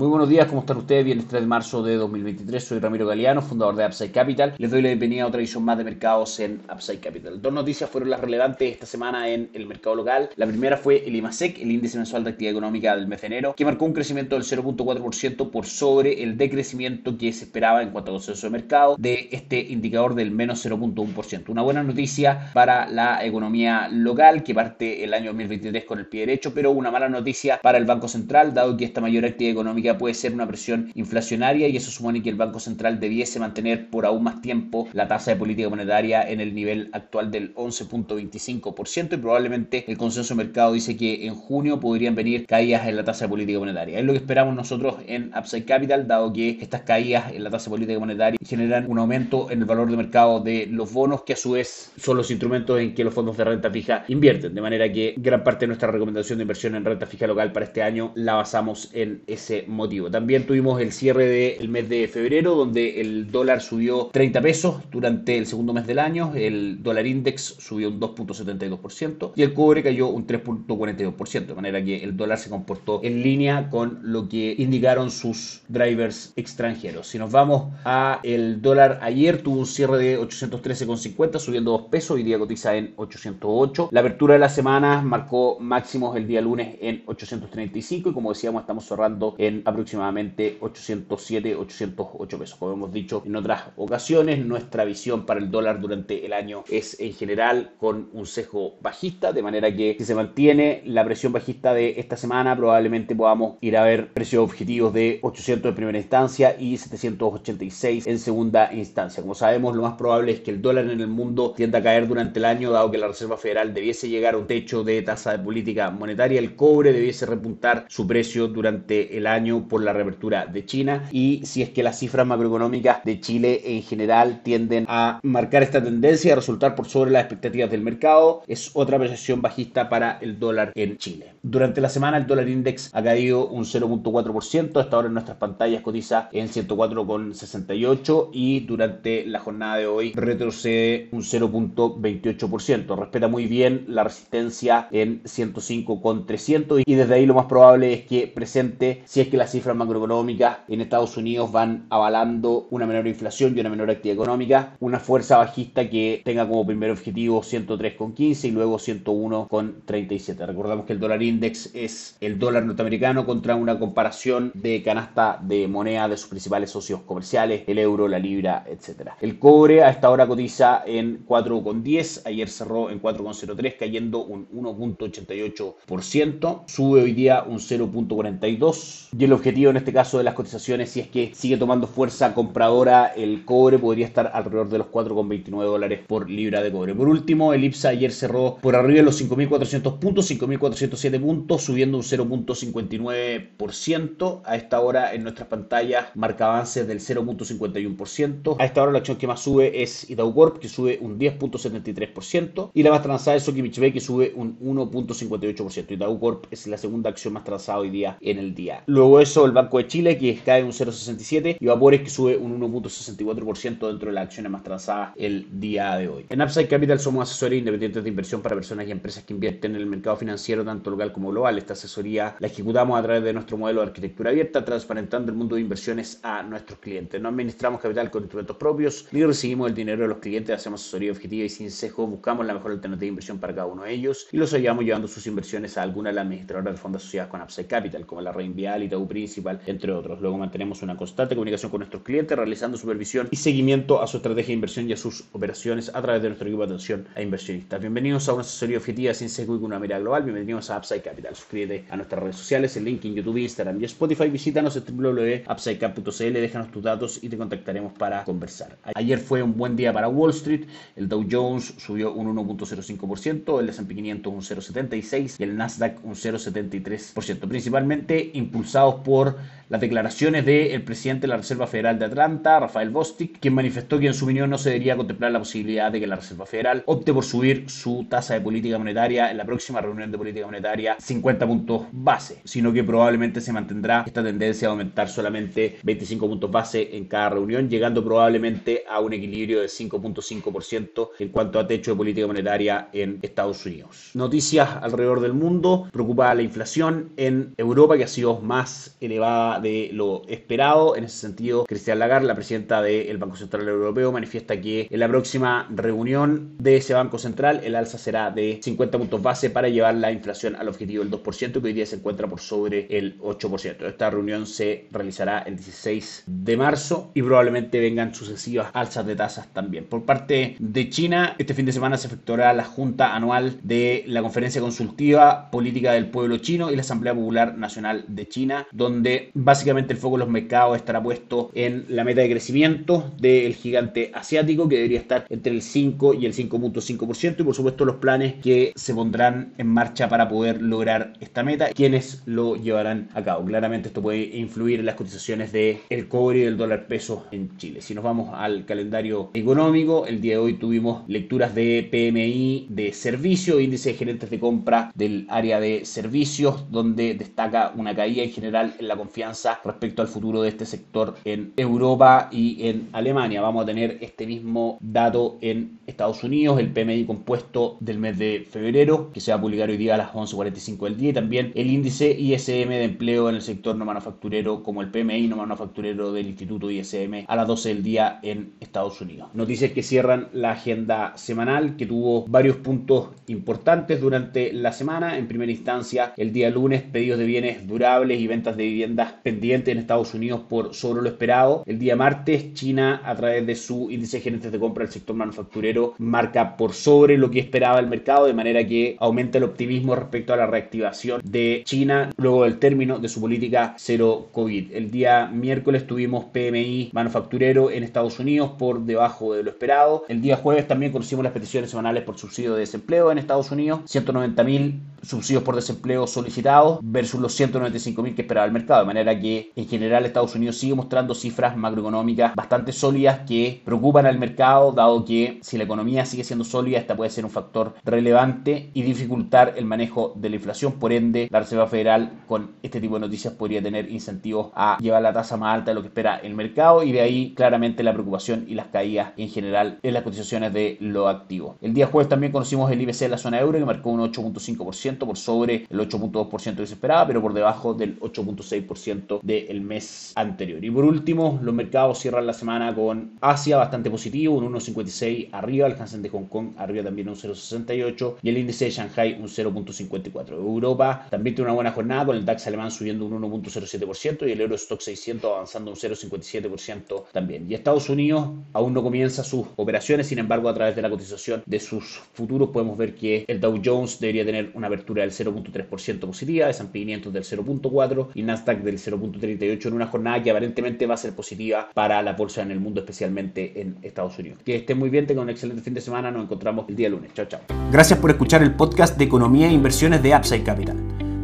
Muy buenos días, ¿cómo están ustedes? Viernes 3 de marzo de 2023, soy Ramiro Galeano, fundador de Upside Capital. Les doy la bienvenida a otra edición más de mercados en Upside Capital. Dos noticias fueron las relevantes esta semana en el mercado local. La primera fue el IMASEC, el índice mensual de actividad económica del mes de enero, que marcó un crecimiento del 0.4% por sobre el decrecimiento que se esperaba en cuanto a consenso de mercado de este indicador del menos 0.1%. Una buena noticia para la economía local que parte el año 2023 con el pie derecho, pero una mala noticia para el Banco Central, dado que esta mayor actividad económica puede ser una presión inflacionaria y eso supone que el Banco Central debiese mantener por aún más tiempo la tasa de política monetaria en el nivel actual del 11.25% y probablemente el consenso de mercado dice que en junio podrían venir caídas en la tasa de política monetaria. Es lo que esperamos nosotros en Upside Capital, dado que estas caídas en la tasa de política monetaria generan un aumento en el valor de mercado de los bonos, que a su vez son los instrumentos en que los fondos de renta fija invierten. De manera que gran parte de nuestra recomendación de inversión en renta fija local para este año la basamos en ese momento motivo. También tuvimos el cierre del mes de febrero, donde el dólar subió 30 pesos durante el segundo mes del año, el dólar index subió un 2.72% y el cobre cayó un 3.42%, de manera que el dólar se comportó en línea con lo que indicaron sus drivers extranjeros. Si nos vamos a el dólar ayer tuvo un cierre de 813,50 subiendo 2 pesos, hoy día cotiza en 808. La apertura de la semana marcó máximos el día lunes en 835 y como decíamos estamos cerrando en aproximadamente 807, 808 pesos. Como hemos dicho en otras ocasiones, nuestra visión para el dólar durante el año es en general con un sesgo bajista, de manera que si se mantiene la presión bajista de esta semana, probablemente podamos ir a ver precios objetivos de 800 en primera instancia y 786 en segunda instancia. Como sabemos, lo más probable es que el dólar en el mundo tienda a caer durante el año, dado que la Reserva Federal debiese llegar a un techo de tasa de política monetaria, el cobre debiese repuntar su precio durante el año por la reapertura de China y si es que las cifras macroeconómicas de Chile en general tienden a marcar esta tendencia a resultar por sobre las expectativas del mercado, es otra apreciación bajista para el dólar en Chile. Durante la semana el dólar index ha caído un 0.4%, hasta ahora en nuestras pantallas cotiza en 104,68 y durante la jornada de hoy retrocede un 0.28%. Respeta muy bien la resistencia en 105,300 y desde ahí lo más probable es que presente, si es que las cifras macroeconómicas en Estados Unidos van avalando una menor inflación y una menor actividad económica, una fuerza bajista que tenga como primer objetivo 103,15 y luego 101,37. Recordamos que el dólar index es el dólar norteamericano contra una comparación de canasta de moneda de sus principales socios comerciales, el euro, la libra, etc. El cobre a esta hora cotiza en 4,10, ayer cerró en 4,03 cayendo un 1.88%, sube hoy día un 0.42 y el objetivo en este caso de las cotizaciones, si es que sigue tomando fuerza compradora, el cobre podría estar alrededor de los 4,29 dólares por libra de cobre. Por último, el IPSA ayer cerró por arriba de los 5.400 puntos, 5.407 puntos, subiendo un 0.59%. A esta hora en nuestras pantallas marca avances del 0.51%. A esta hora la acción que más sube es Itaú Corp, que sube un 10.73%. Y la más transada es Sokimich que sube un 1.58%. Itaú Corp es la segunda acción más transada hoy día en el día. Luego eso, el Banco de Chile, que cae un 0.67. Y Vapores, que sube un 1.64% dentro de las acciones más transadas el día de hoy. En Upside Capital somos asesores independientes de inversión para personas y empresas que invierten en el mercado financiero, tanto local como global. Esta asesoría la ejecutamos a través de nuestro modelo de arquitectura abierta, transparentando el mundo de inversiones a nuestros clientes. No administramos capital con instrumentos propios, ni recibimos el dinero de los clientes, hacemos asesoría objetiva y sin sesgo, buscamos la mejor alternativa de inversión para cada uno de ellos y los ayudamos llevando sus inversiones a alguna de las administradoras de fondos asociadas con Upside Capital, como la Reinvial, Itaú Principal, entre otros. Luego mantenemos una constante comunicación con nuestros clientes, realizando supervisión y seguimiento a su estrategia de inversión y a sus operaciones a través de nuestro equipo de atención a inversionistas. Bienvenidos a una asesoría objetiva sin sesgo y una mirada global. Bienvenidos a Upside Capital. Suscríbete a nuestras redes sociales, el link en YouTube, Instagram y Spotify. Visítanos en www.upsidecap.cl, déjanos tus datos y te contactaremos para conversar. Ayer fue un buen día para Wall Street. El Dow Jones subió un 1.05%, el S&P 500 un 0.76% y el Nasdaq un 0.73%, principalmente impulsados por las declaraciones del presidente de la Reserva Federal de Atlanta, Rafael Bostic, quien manifestó que en su opinión no se debería contemplar la posibilidad de que la Reserva Federal opte por subir su tasa de política monetaria en la próxima reunión de política monetaria 50 puntos base, sino que probablemente se mantendrá esta tendencia a aumentar solamente 25 puntos base en cada reunión, llegando probablemente a un equilibrio de 5.5% en cuanto a techo de política monetaria en Estados Unidos. Noticias alrededor del mundo, preocupa la inflación en Europa que ha sido más elevada de lo esperado. En ese sentido, Cristian Lagarde, la presidenta del Banco Central Europeo, manifiesta que en la próxima reunión de ese Banco Central el alza será de 50 puntos base para llevar la inflación al objetivo del 2%, que hoy día se encuentra por sobre el 8%. Esta reunión se realizará el 16 de marzo y probablemente vengan sucesivas alzas de tasas también. Por parte de China, este fin de semana se efectuará la junta anual de la Conferencia Consultiva Política del Pueblo Chino y la Asamblea Popular Nacional de China, donde básicamente el foco de los mercados estará puesto en la meta de crecimiento del gigante asiático, que debería estar entre el 5 y el 5.5%, y por supuesto los planes que se pondrán en marcha para poder lograr esta meta, quienes lo llevarán a cabo. Claramente esto puede influir en las cotizaciones del el cobre y del dólar peso en Chile. Si nos vamos al calendario económico, el día de hoy tuvimos lecturas de PMI de servicio, índice de gerentes de compra del área de servicios, donde destaca una caída en general en la confianza respecto al futuro de este sector en Europa y en Alemania. Vamos a tener este mismo dato en Estados Unidos, el PMI compuesto del mes de febrero, que se va a publicar hoy día a las 11.45 del día, y también el índice ISM de empleo en el sector no manufacturero, como el PMI no manufacturero del Instituto ISM a las 12 del día en Estados Unidos. Noticias que cierran la agenda semanal, que tuvo varios puntos importantes durante la semana. En primera instancia, el día lunes, pedidos de bienes durables y ventas de viviendas pendientes en Estados Unidos por sobre lo esperado. El día martes, China, a través de su índice de gerentes de compra del sector manufacturero, marca por sobre lo que esperaba el mercado, de manera que aumenta el optimismo respecto a la reactivación de China luego del término de su política cero COVID. El día miércoles tuvimos PMI manufacturero en Estados Unidos por debajo de lo esperado. El día jueves también conocimos las peticiones semanales por subsidio de desempleo en Estados Unidos, 190 mil subsidios por desempleo solicitados versus los 195 mil que esperaba el mercado, de manera que en general Estados Unidos sigue mostrando cifras macroeconómicas bastante sólidas que preocupan al mercado, dado que si la economía sigue siendo sólida, esta puede ser un factor relevante y dificultar el manejo de la inflación. Por ende, la Reserva Federal con este tipo de noticias podría tener incentivos a llevar la tasa más alta de lo que espera el mercado y de ahí claramente la preocupación y las caídas en general en las cotizaciones de lo activo. El día jueves también conocimos el IBC de la zona euro que marcó un 8.5% por sobre el 8.2% que se esperaba, pero por debajo del 8.6% del mes anterior. Y por último, los mercados cierran la semana con Asia bastante positivo, un 1.56 arriba, el Hansen de Hong Kong arriba también un 0.68 y el índice de Shanghai un 0.54. Europa también tiene una buena jornada con el DAX alemán subiendo un 1.07% y el Eurostock 600 avanzando un 0.57% también. Y Estados Unidos aún no comienza sus operaciones, sin embargo a través de la cotización de sus futuros podemos ver que el Dow Jones debería tener una apertura del 0.3% positiva, S&P 500 del 0.4 y Nasdaq del 0.38 en una jornada que aparentemente va a ser positiva para la bolsa en el mundo, especialmente en Estados Unidos. Que estén muy bien, tengan un excelente fin de semana, nos encontramos el día lunes. Chao, chao. Gracias por escuchar el podcast de Economía e Inversiones de Upside Capital.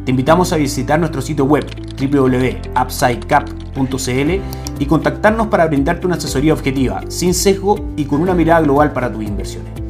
Te invitamos a visitar nuestro sitio web www.upsidecap.cl y contactarnos para brindarte una asesoría objetiva, sin sesgo y con una mirada global para tus inversiones.